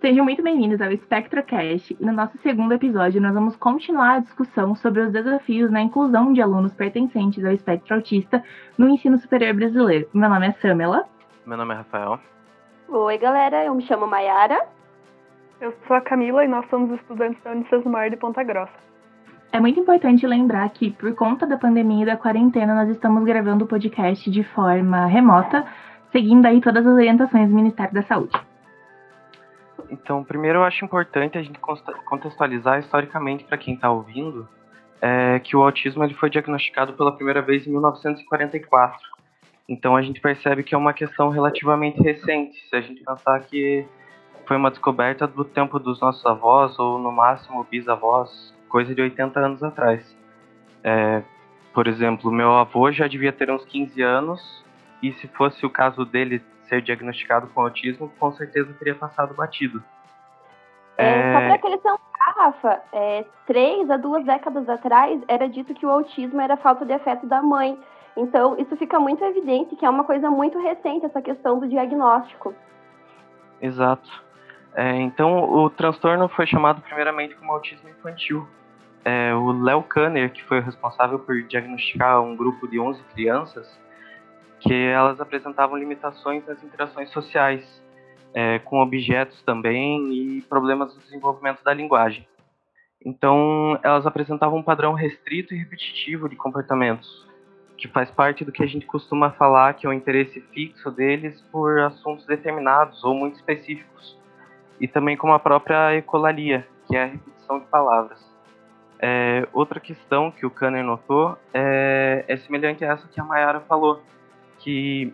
Sejam muito bem-vindos ao SpectroCast e no nosso segundo episódio nós vamos continuar a discussão sobre os desafios na inclusão de alunos pertencentes ao espectro autista no ensino superior brasileiro. Meu nome é Samela. Meu nome é Rafael. Oi, galera, eu me chamo Mayara. Eu sou a Camila e nós somos estudantes da Unicesumar de Ponta Grossa. É muito importante lembrar que, por conta da pandemia e da quarentena, nós estamos gravando o podcast de forma remota, seguindo aí todas as orientações do Ministério da Saúde. Então, primeiro eu acho importante a gente contextualizar historicamente para quem está ouvindo é, que o autismo ele foi diagnosticado pela primeira vez em 1944. Então a gente percebe que é uma questão relativamente recente. Se a gente pensar que foi uma descoberta do tempo dos nossos avós ou no máximo bisavós, coisa de 80 anos atrás. É, por exemplo, meu avô já devia ter uns 15 anos e se fosse o caso dele ser diagnosticado com autismo, com certeza teria passado batido. É, é... Só para acrescentar, Rafa, é, três a duas décadas atrás era dito que o autismo era falta de afeto da mãe. Então, isso fica muito evidente que é uma coisa muito recente, essa questão do diagnóstico. Exato. É, então, o transtorno foi chamado primeiramente como autismo infantil. É, o Léo Kanner, que foi o responsável por diagnosticar um grupo de 11 crianças, que elas apresentavam limitações nas interações sociais, é, com objetos também e problemas no desenvolvimento da linguagem. Então, elas apresentavam um padrão restrito e repetitivo de comportamentos, que faz parte do que a gente costuma falar que é o interesse fixo deles por assuntos determinados ou muito específicos, e também como a própria ecolalia, que é a repetição de palavras. É, outra questão que o Kanner notou é, é semelhante a essa que a Mayara falou, que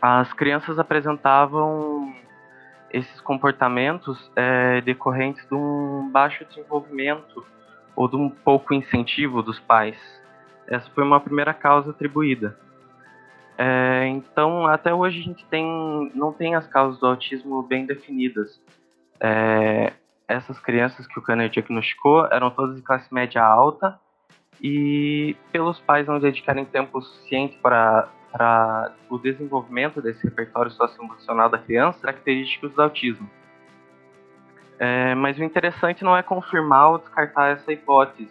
as crianças apresentavam esses comportamentos é, decorrentes de um baixo desenvolvimento ou de um pouco incentivo dos pais. Essa foi uma primeira causa atribuída. É, então, até hoje a gente tem, não tem as causas do autismo bem definidas. É, essas crianças que o Kanner diagnosticou eram todas de classe média alta e pelos pais não dedicarem tempo suficiente para para o desenvolvimento desse repertório socioemocional da criança característicos do autismo. É, mas o interessante não é confirmar ou descartar essa hipótese,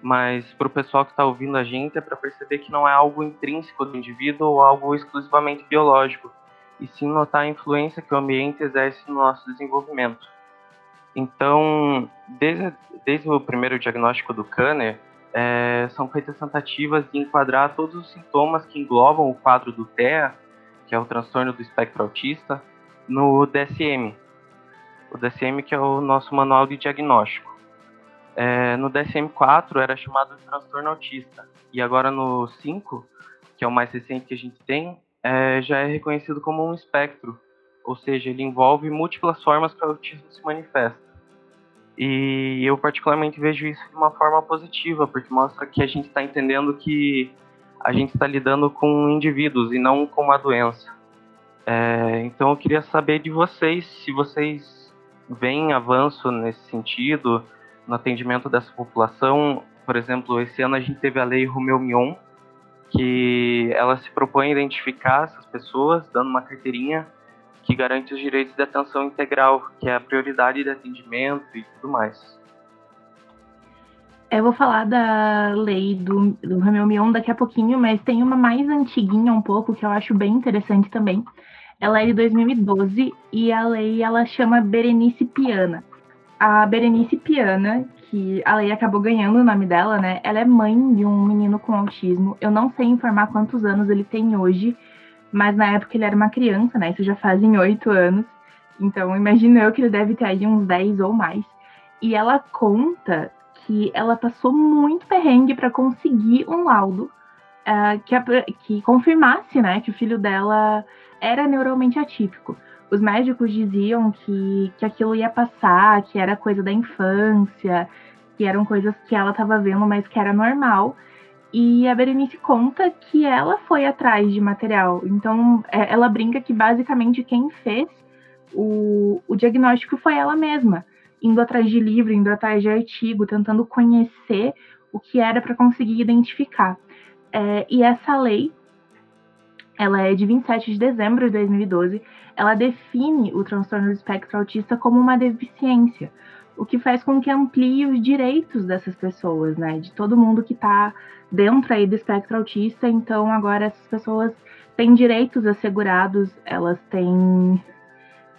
mas para o pessoal que está ouvindo a gente é para perceber que não é algo intrínseco do indivíduo ou algo exclusivamente biológico, e sim notar a influência que o ambiente exerce no nosso desenvolvimento. Então, desde, desde o primeiro diagnóstico do Kanner, é, são feitas tentativas de enquadrar todos os sintomas que englobam o quadro do TEA, que é o transtorno do espectro autista, no DSM. O DSM que é o nosso manual de diagnóstico. É, no DSM-4 era chamado de transtorno autista, e agora no 5, que é o mais recente que a gente tem, é, já é reconhecido como um espectro, ou seja, ele envolve múltiplas formas que o autismo se manifesta. E eu particularmente vejo isso de uma forma positiva, porque mostra que a gente está entendendo que a gente está lidando com indivíduos e não com uma doença. É, então eu queria saber de vocês se vocês veem avanço nesse sentido no atendimento dessa população. Por exemplo, esse ano a gente teve a lei Romeu Mion, que ela se propõe a identificar essas pessoas, dando uma carteirinha que garante os direitos de atenção integral, que é a prioridade de atendimento e tudo mais. Eu vou falar da lei do, do Ramel Mion daqui a pouquinho, mas tem uma mais antiguinha um pouco que eu acho bem interessante também. Ela é de 2012 e a lei ela chama Berenice Piana. A Berenice Piana, que a lei acabou ganhando o nome dela, né? Ela é mãe de um menino com autismo. Eu não sei informar quantos anos ele tem hoje, mas na época ele era uma criança, né? Isso já fazem oito anos. Então, imagino eu que ele deve ter aí uns 10 ou mais. E ela conta que ela passou muito perrengue para conseguir um laudo uh, que, que confirmasse, né, que o filho dela era neuralmente atípico. Os médicos diziam que, que aquilo ia passar, que era coisa da infância, que eram coisas que ela estava vendo, mas que era normal. E a Berenice conta que ela foi atrás de material. Então, é, ela brinca que basicamente quem fez o, o diagnóstico foi ela mesma, indo atrás de livro, indo atrás de artigo, tentando conhecer o que era para conseguir identificar. É, e essa lei, ela é de 27 de dezembro de 2012. Ela define o transtorno do espectro autista como uma deficiência, o que faz com que amplie os direitos dessas pessoas, né? De todo mundo que está dentro aí do espectro autista. Então, agora essas pessoas têm direitos assegurados, elas têm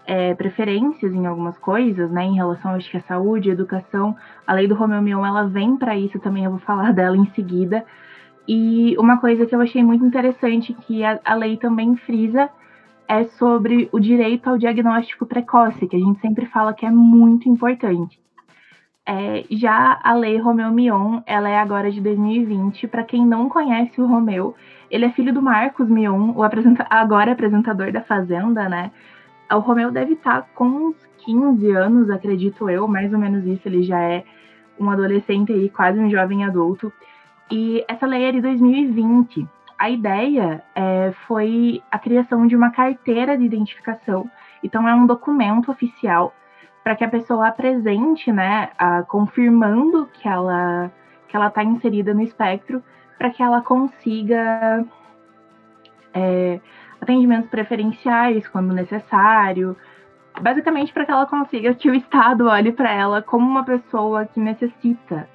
é, preferências em algumas coisas, né? Em relação, acho que a saúde, a educação. A lei do Romeu Mion, ela vem para isso também. Eu vou falar dela em seguida. E uma coisa que eu achei muito interessante que a, a lei também frisa é sobre o direito ao diagnóstico precoce, que a gente sempre fala que é muito importante. É, já a lei Romeu Mion, ela é agora de 2020. Para quem não conhece o Romeu, ele é filho do Marcos Mion, o apresenta agora apresentador da Fazenda, né? O Romeu deve estar tá com uns 15 anos, acredito eu, mais ou menos isso. Ele já é um adolescente aí, quase um jovem adulto. E essa lei é de 2020. A ideia é, foi a criação de uma carteira de identificação. Então, é um documento oficial para que a pessoa apresente, né, a, confirmando que ela que ela está inserida no espectro, para que ela consiga é, atendimentos preferenciais quando necessário, basicamente para que ela consiga que o Estado olhe para ela como uma pessoa que necessita,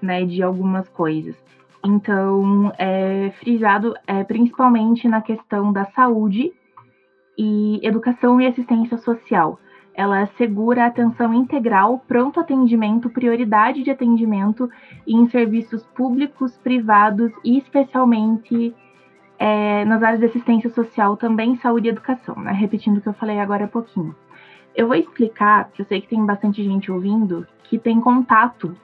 né, de algumas coisas. Então, é frisado é, principalmente na questão da saúde e educação e assistência social. Ela assegura atenção integral, pronto atendimento, prioridade de atendimento em serviços públicos, privados e especialmente é, nas áreas de assistência social, também saúde e educação, né? Repetindo o que eu falei agora há pouquinho. Eu vou explicar, porque eu sei que tem bastante gente ouvindo, que tem contato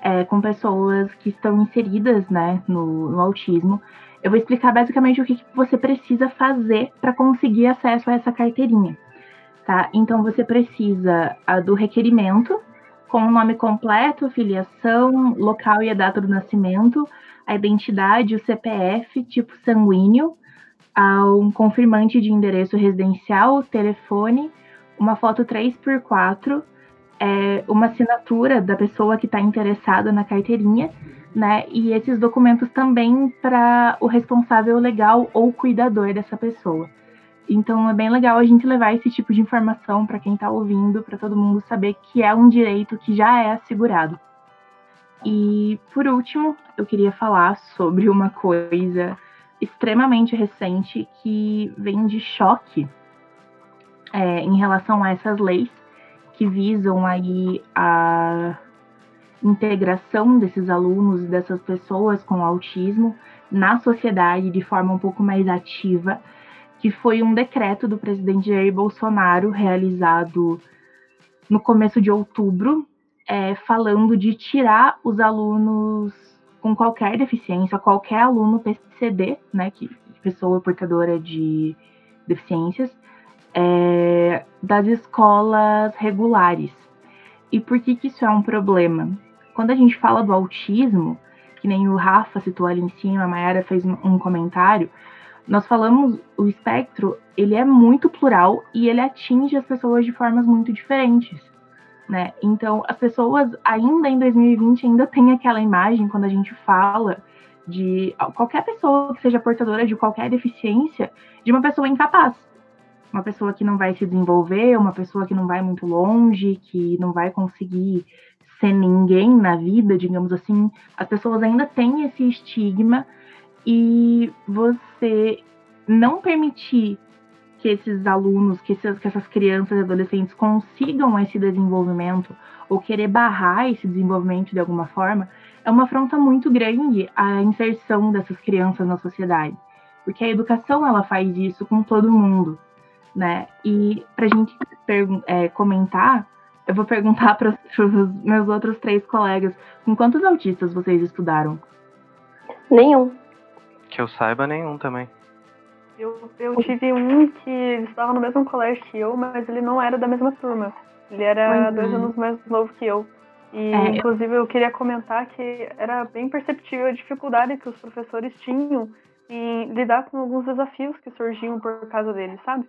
é, com pessoas que estão inseridas né, no, no, autismo. Eu vou explicar basicamente o que, que você precisa fazer para conseguir acesso a essa carteirinha. Tá? Então você precisa do requerimento com o nome completo, filiação, local e a data do nascimento, a identidade, o CPF, tipo sanguíneo, um confirmante de endereço residencial, telefone, uma foto 3x4 é, uma assinatura da pessoa que está interessada na carteirinha, né? E esses documentos também para o responsável legal ou cuidador dessa pessoa. Então é bem legal a gente levar esse tipo de informação para quem está ouvindo, para todo mundo saber que é um direito que já é assegurado. E por último, eu queria falar sobre uma coisa extremamente recente que vem de choque é, em relação a essas leis que visam aí a integração desses alunos e dessas pessoas com autismo na sociedade de forma um pouco mais ativa, que foi um decreto do presidente Jair Bolsonaro realizado no começo de outubro, é, falando de tirar os alunos com qualquer deficiência, qualquer aluno PCD, né, que pessoa portadora de deficiências, é, das escolas regulares. E por que, que isso é um problema? Quando a gente fala do autismo, que nem o Rafa citou ali em cima, a Mayara fez um comentário, nós falamos o espectro, ele é muito plural e ele atinge as pessoas de formas muito diferentes, né? Então, as pessoas ainda em 2020 ainda tem aquela imagem quando a gente fala de qualquer pessoa que seja portadora de qualquer deficiência, de uma pessoa incapaz, uma pessoa que não vai se desenvolver, uma pessoa que não vai muito longe, que não vai conseguir ser ninguém na vida, digamos assim, as pessoas ainda têm esse estigma e você não permitir que esses alunos, que, esses, que essas crianças e adolescentes consigam esse desenvolvimento ou querer barrar esse desenvolvimento de alguma forma, é uma afronta muito grande à inserção dessas crianças na sociedade. Porque a educação ela faz isso com todo mundo né? E para a gente é, comentar, eu vou perguntar para os meus outros três colegas, com quantos autistas vocês estudaram? Nenhum. Que eu saiba, nenhum também. Eu, eu tive um que estava no mesmo colégio que eu, mas ele não era da mesma turma. Ele era dois anos mais novo que eu. E, é, inclusive, eu queria comentar que era bem perceptível a dificuldade que os professores tinham em lidar com alguns desafios que surgiam por causa dele, sabe?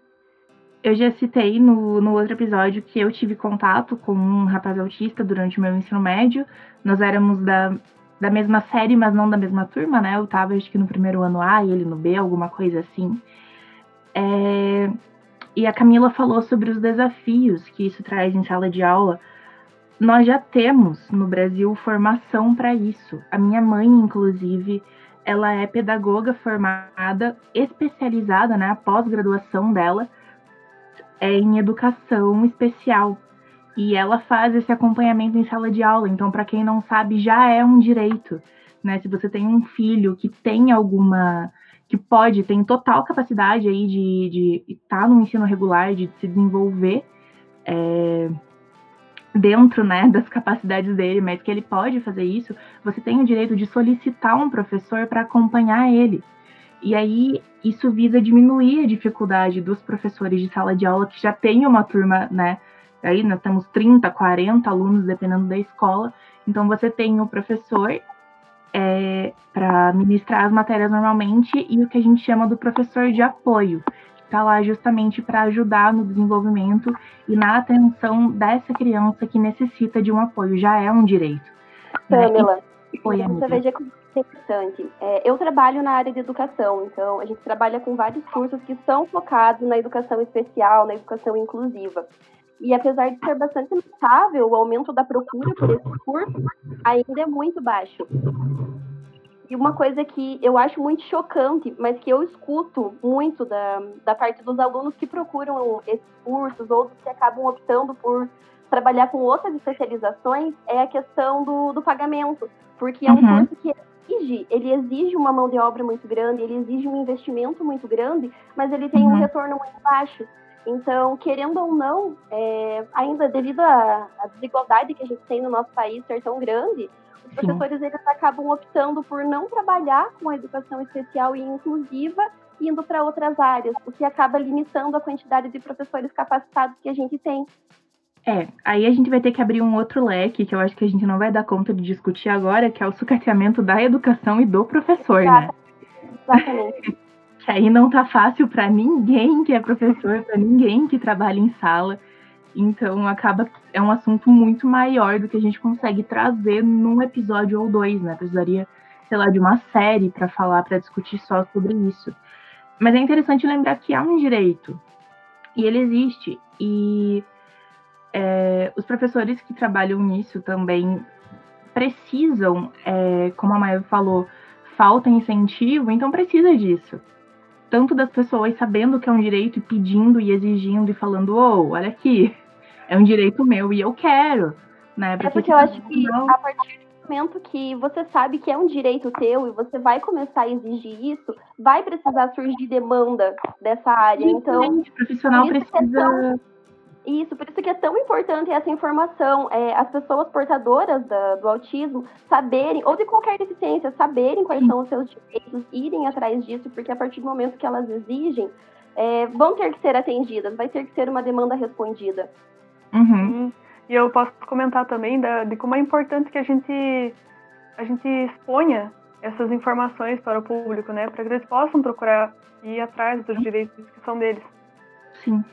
Eu já citei no, no outro episódio que eu tive contato com um rapaz autista durante o meu ensino médio. Nós éramos da, da mesma série, mas não da mesma turma, né? Eu tava, acho que no primeiro ano A e ele no B, alguma coisa assim. É, e a Camila falou sobre os desafios que isso traz em sala de aula. Nós já temos no Brasil formação para isso. A minha mãe, inclusive, ela é pedagoga formada, especializada, né, a pós-graduação dela é em educação especial. E ela faz esse acompanhamento em sala de aula. Então, para quem não sabe, já é um direito, né? Se você tem um filho que tem alguma que pode, tem total capacidade aí de estar tá no ensino regular, de se desenvolver é, dentro né, das capacidades dele, mas que ele pode fazer isso, você tem o direito de solicitar um professor para acompanhar ele. E aí isso visa diminuir a dificuldade dos professores de sala de aula que já tem uma turma, né? Aí nós temos 30, 40 alunos, dependendo da escola. Então você tem o professor é, para ministrar as matérias normalmente e o que a gente chama do professor de apoio, que está lá justamente para ajudar no desenvolvimento e na atenção dessa criança que necessita de um apoio, já é um direito. Pamela, né? Oi, você veja como é importante. É, eu trabalho na área de educação, então a gente trabalha com vários cursos que são focados na educação especial, na educação inclusiva. E apesar de ser bastante notável o aumento da procura por esses cursos, ainda é muito baixo. E uma coisa que eu acho muito chocante, mas que eu escuto muito da, da parte dos alunos que procuram esses cursos ou que acabam optando por trabalhar com outras especializações, é a questão do, do pagamento. Porque é um uhum. curso que exige, ele exige uma mão de obra muito grande, ele exige um investimento muito grande, mas ele tem uhum. um retorno muito baixo. Então, querendo ou não, é, ainda devido à, à, desigualdade que a gente tem no nosso país ser tão grande, os professores eles acabam optando por não trabalhar com a educação especial e inclusiva, indo para outras áreas, o que acaba limitando a quantidade de professores capacitados que a gente tem. É, aí a gente vai ter que abrir um outro leque que eu acho que a gente não vai dar conta de discutir agora, que é o sucateamento da educação e do professor, Exatamente. né? Exatamente. que aí não tá fácil para ninguém que é professor, para ninguém que trabalha em sala. Então acaba é um assunto muito maior do que a gente consegue trazer num episódio ou dois, né? Precisaria, sei lá, de uma série para falar, para discutir só sobre isso. Mas é interessante lembrar que há um direito e ele existe e é, os professores que trabalham nisso também precisam, é, como a Maia falou, falta incentivo, então precisa disso tanto das pessoas sabendo que é um direito e pedindo e exigindo e falando, oh, olha aqui, é um direito meu e eu quero, né? Porque é porque eu acho que não... a partir do momento que você sabe que é um direito teu e você vai começar a exigir isso, vai precisar surgir demanda dessa área. Sim, então, o profissional precisa isso, por isso que é tão importante essa informação. É, as pessoas portadoras da, do autismo saberem, ou de qualquer deficiência, saberem quais são os seus direitos, irem atrás disso, porque a partir do momento que elas exigem, é, vão ter que ser atendidas, vai ter que ser uma demanda respondida. Uhum. E eu posso comentar também da, de como é importante que a gente, a gente exponha essas informações para o público, né? Para que eles possam procurar ir atrás dos direitos que são deles. Sim.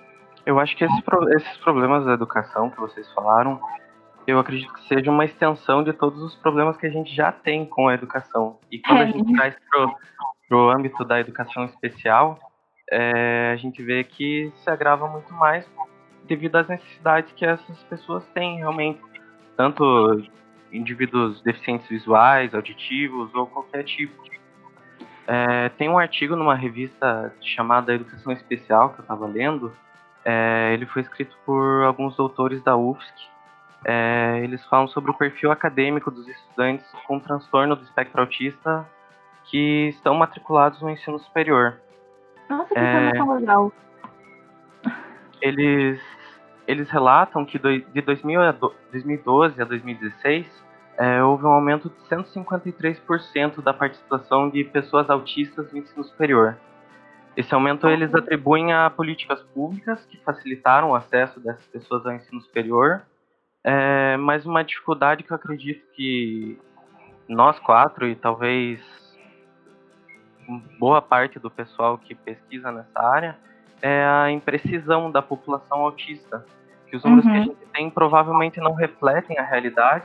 Eu acho que esses, esses problemas da educação que vocês falaram, eu acredito que seja uma extensão de todos os problemas que a gente já tem com a educação. E quando é. a gente traz pro, pro âmbito da educação especial, é, a gente vê que se agrava muito mais devido às necessidades que essas pessoas têm realmente. Tanto indivíduos deficientes visuais, auditivos ou qualquer tipo. É, tem um artigo numa revista chamada Educação Especial que eu estava lendo, é, ele foi escrito por alguns doutores da UFSC. É, eles falam sobre o perfil acadêmico dos estudantes com transtorno do espectro autista que estão matriculados no ensino superior. Nossa, que é, legal. Eles, eles relatam que do, de 2000 a do, 2012 a 2016 é, houve um aumento de 153% da participação de pessoas autistas no ensino superior. Esse aumento eles atribuem a políticas públicas que facilitaram o acesso dessas pessoas ao ensino superior, é, mas uma dificuldade que eu acredito que nós quatro e talvez boa parte do pessoal que pesquisa nessa área é a imprecisão da população autista, que os números uhum. que a uhum. gente tem provavelmente não refletem a realidade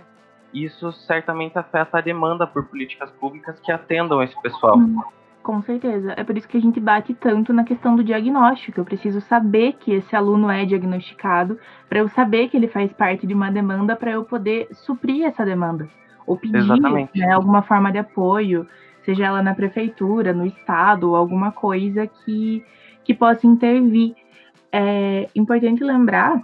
e isso certamente afeta a demanda por políticas públicas que atendam esse pessoal. Uhum. Com certeza. É por isso que a gente bate tanto na questão do diagnóstico. Eu preciso saber que esse aluno é diagnosticado, para eu saber que ele faz parte de uma demanda, para eu poder suprir essa demanda. Ou pedir né, alguma forma de apoio, seja ela na prefeitura, no estado, ou alguma coisa que, que possa intervir. É importante lembrar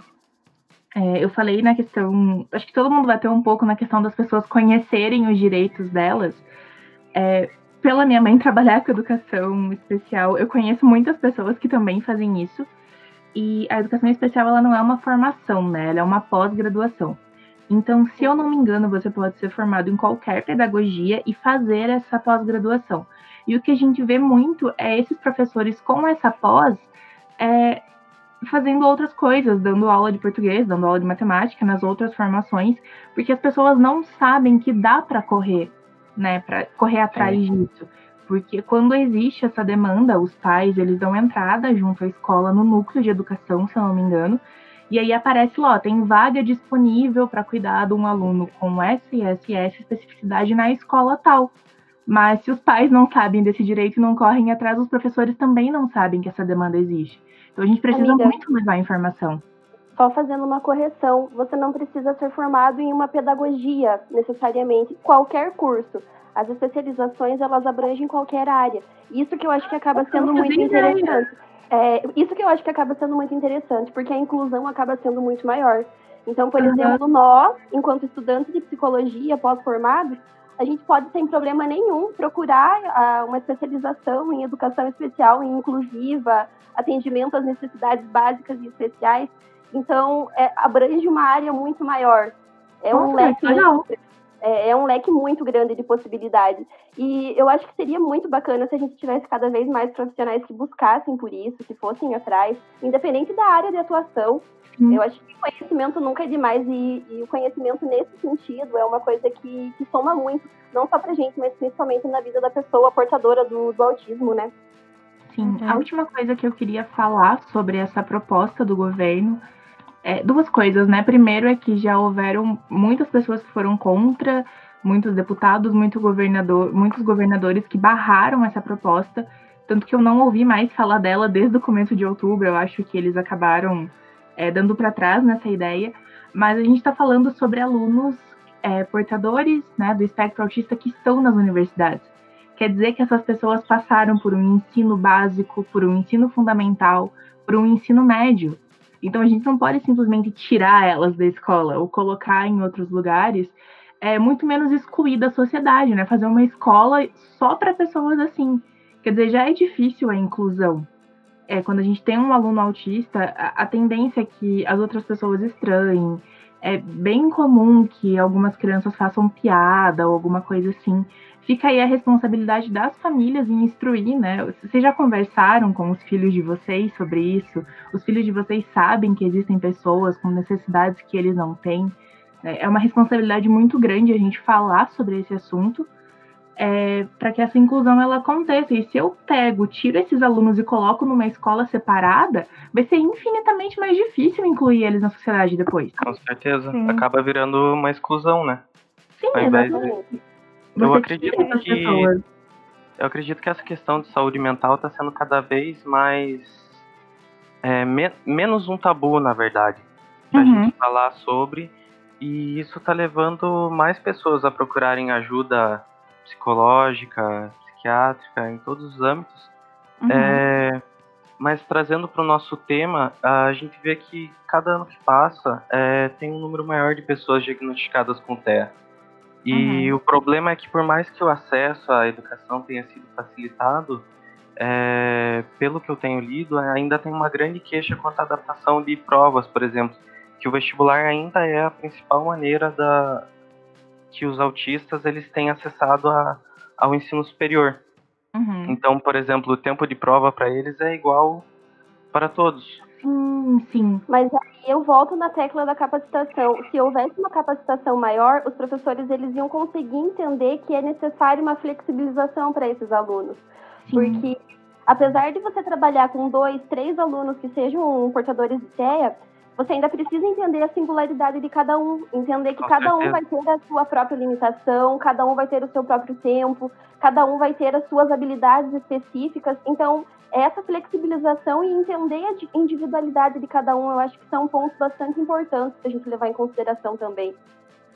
é, eu falei na questão. Acho que todo mundo bateu um pouco na questão das pessoas conhecerem os direitos delas. É, pela minha mãe trabalhar com educação especial, eu conheço muitas pessoas que também fazem isso. E a educação especial ela não é uma formação, né? Ela é uma pós-graduação. Então, se eu não me engano, você pode ser formado em qualquer pedagogia e fazer essa pós-graduação. E o que a gente vê muito é esses professores com essa pós é, fazendo outras coisas, dando aula de português, dando aula de matemática nas outras formações, porque as pessoas não sabem que dá para correr, né, para correr atrás é. disso. Porque quando existe essa demanda, os pais, eles dão entrada junto à escola no núcleo de educação, se eu não me engano, e aí aparece lá, ó, tem vaga disponível para cuidar de um aluno com SSS especificidade na escola tal. Mas se os pais não sabem desse direito e não correm atrás, os professores também não sabem que essa demanda existe. Então a gente precisa Amiga, muito levar informação. Só fazendo uma correção, você não precisa ser formado em uma pedagogia necessariamente, qualquer curso. As especializações elas abrangem qualquer área. Isso que eu acho que acaba sendo muito interessante. É, isso que eu acho que acaba sendo muito interessante, porque a inclusão acaba sendo muito maior. Então, por uhum. exemplo, nós, enquanto estudantes de psicologia pós-formados, a gente pode, sem problema nenhum, procurar uh, uma especialização em educação especial, em inclusiva, atendimento às necessidades básicas e especiais. Então, é, abrange uma área muito maior. É um, leque muito, é, é, um leque muito grande de possibilidades. E eu acho que seria muito bacana se a gente tivesse cada vez mais profissionais que buscassem por isso, que fossem atrás, independente da área de atuação. Hum. Eu acho que o conhecimento nunca é demais e, e, o conhecimento nesse sentido é uma coisa que, que soma muito, não só pra gente, mas principalmente na vida da pessoa portadora do, do autismo, né? Sim, a uhum. última coisa que eu queria falar sobre essa proposta do governo é duas coisas, né? Primeiro é que já houveram muitas pessoas que foram contra, muitos deputados, muito governador, muitos governadores que barraram essa proposta, tanto que eu não ouvi mais falar dela desde o começo de outubro. Eu acho que eles acabaram é, dando para trás nessa ideia. Mas a gente está falando sobre alunos é, portadores né, do espectro autista que estão nas universidades. Quer dizer que essas pessoas passaram por um ensino básico, por um ensino fundamental, por um ensino médio. Então a gente não pode simplesmente tirar elas da escola ou colocar em outros lugares, é muito menos excluir da sociedade, né? Fazer uma escola só para pessoas assim. Quer dizer, já é difícil a inclusão. É, quando a gente tem um aluno autista, a, a tendência é que as outras pessoas estranhem. É bem comum que algumas crianças façam piada ou alguma coisa assim fica aí a responsabilidade das famílias em instruir, né? Vocês já conversaram com os filhos de vocês sobre isso? Os filhos de vocês sabem que existem pessoas com necessidades que eles não têm? É, é uma responsabilidade muito grande a gente falar sobre esse assunto é, para que essa inclusão ela aconteça. E se eu pego, tiro esses alunos e coloco numa escola separada, vai ser infinitamente mais difícil incluir eles na sociedade depois. Com certeza. Sim. Acaba virando uma exclusão, né? Sim, Ao exatamente. De eu acredito que eu acredito que essa questão de saúde mental está sendo cada vez mais é, me, menos um tabu, na verdade, para a uhum. gente falar sobre e isso está levando mais pessoas a procurarem ajuda psicológica, psiquiátrica, em todos os âmbitos. Uhum. É, mas trazendo para o nosso tema, a gente vê que cada ano que passa é, tem um número maior de pessoas diagnosticadas com TEA. E uhum. o problema é que, por mais que o acesso à educação tenha sido facilitado, é, pelo que eu tenho lido, ainda tem uma grande queixa quanto à adaptação de provas, por exemplo, que o vestibular ainda é a principal maneira da que os autistas eles têm acessado a, ao ensino superior. Uhum. Então, por exemplo, o tempo de prova para eles é igual para todos. Sim, sim. Mas aí eu volto na tecla da capacitação. Se houvesse uma capacitação maior, os professores eles iam conseguir entender que é necessário uma flexibilização para esses alunos. Sim. Porque apesar de você trabalhar com dois, três alunos que sejam portadores de TEA, você ainda precisa entender a singularidade de cada um, entender que Com cada certeza. um vai ter a sua própria limitação, cada um vai ter o seu próprio tempo, cada um vai ter as suas habilidades específicas. Então, essa flexibilização e entender a individualidade de cada um, eu acho que são pontos bastante importantes para a gente levar em consideração também.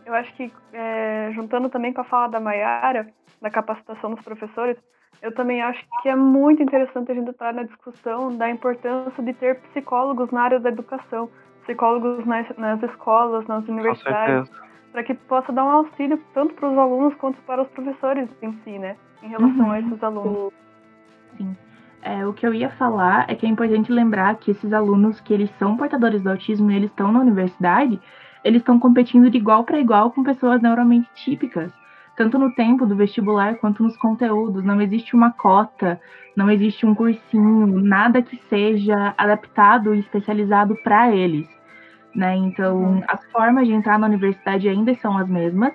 Eu acho que, é, juntando também com a fala da Mayara, da capacitação dos professores, eu também acho que é muito interessante a gente estar na discussão da importância de ter psicólogos na área da educação, psicólogos nas, nas escolas, nas universidades, para que possa dar um auxílio tanto para os alunos quanto para os professores em si, né, em relação uhum. a esses alunos. Sim. É, o que eu ia falar é que é importante lembrar que esses alunos que eles são portadores do autismo e eles estão na universidade, eles estão competindo de igual para igual com pessoas neuramente típicas tanto no tempo do vestibular quanto nos conteúdos. Não existe uma cota, não existe um cursinho, nada que seja adaptado e especializado para eles. Né? Então, uhum. as formas de entrar na universidade ainda são as mesmas.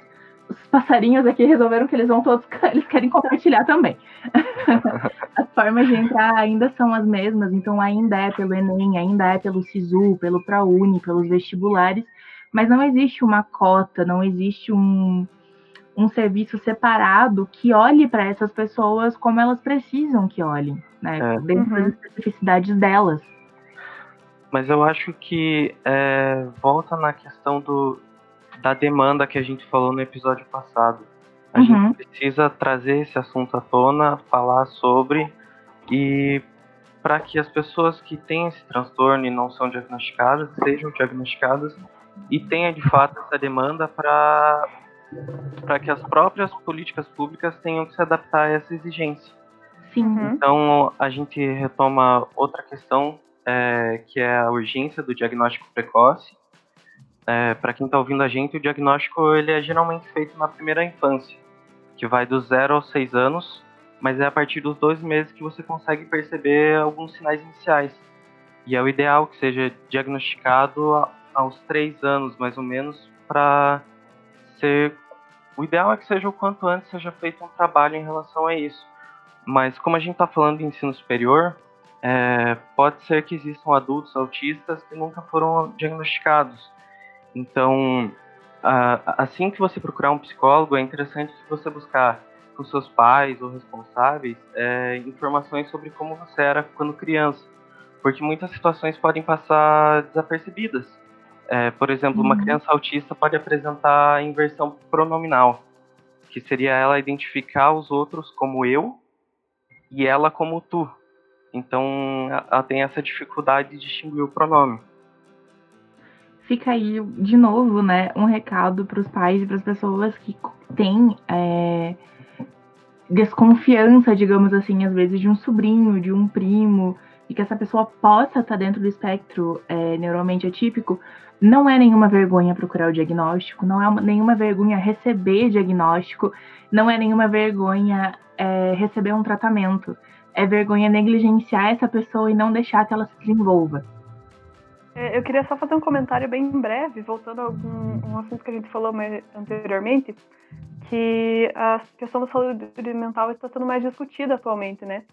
Os passarinhos aqui resolveram que eles vão todos, eles querem compartilhar também. as formas de entrar ainda são as mesmas, então ainda é pelo Enem, ainda é pelo SISU, pelo ProUni, pelos vestibulares, mas não existe uma cota, não existe um, um serviço separado que olhe para essas pessoas como elas precisam que olhem, né? É. Dentro uhum. das especificidades delas. Mas eu acho que é, volta na questão do, da demanda que a gente falou no episódio passado. A uhum. gente precisa trazer esse assunto à tona, falar sobre e para que as pessoas que têm esse transtorno e não são diagnosticadas sejam diagnosticadas e tenha de fato essa demanda para para que as próprias políticas públicas tenham que se adaptar a essa exigência. Sim. Uhum. Então, a gente retoma outra questão, é, que é a urgência do diagnóstico precoce. É, para quem está ouvindo a gente, o diagnóstico ele é geralmente feito na primeira infância, que vai dos 0 aos 6 anos, mas é a partir dos dois meses que você consegue perceber alguns sinais iniciais. E é o ideal que seja diagnosticado aos 3 anos, mais ou menos, para ser. O ideal é que seja o quanto antes seja feito um trabalho em relação a isso. Mas como a gente está falando de ensino superior, é, pode ser que existam adultos autistas que nunca foram diagnosticados. Então, assim que você procurar um psicólogo, é interessante que você buscar com seus pais ou responsáveis é, informações sobre como você era quando criança, porque muitas situações podem passar desapercebidas. É, por exemplo, uma uhum. criança autista pode apresentar inversão pronominal, que seria ela identificar os outros como eu e ela como tu. Então, ela tem essa dificuldade de distinguir o pronome. Fica aí, de novo, né, um recado para os pais e para as pessoas que têm é, desconfiança, digamos assim, às vezes, de um sobrinho, de um primo, e que essa pessoa possa estar dentro do espectro é, neuralmente atípico, não é nenhuma vergonha procurar o diagnóstico, não é nenhuma vergonha receber diagnóstico, não é nenhuma vergonha é, receber um tratamento. É vergonha negligenciar essa pessoa e não deixar que ela se desenvolva. É, eu queria só fazer um comentário bem breve, voltando a algum, um assunto que a gente falou anteriormente, que a questão da saúde mental está sendo mais discutida atualmente, né?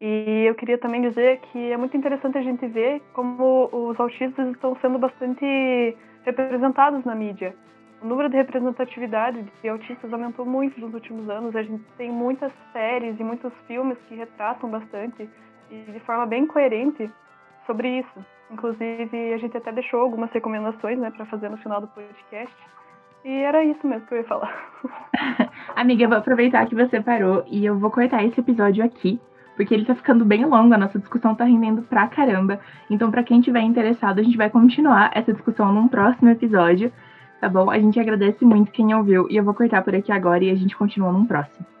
E eu queria também dizer que é muito interessante a gente ver como os autistas estão sendo bastante representados na mídia. O número de representatividade de autistas aumentou muito nos últimos anos. A gente tem muitas séries e muitos filmes que retratam bastante e de forma bem coerente sobre isso. Inclusive, a gente até deixou algumas recomendações né, para fazer no final do podcast. E era isso mesmo que eu ia falar. Amiga, eu vou aproveitar que você parou e eu vou cortar esse episódio aqui porque ele tá ficando bem longo, a nossa discussão tá rendendo pra caramba. Então, para quem tiver interessado, a gente vai continuar essa discussão num próximo episódio, tá bom? A gente agradece muito quem ouviu e eu vou cortar por aqui agora e a gente continua num próximo.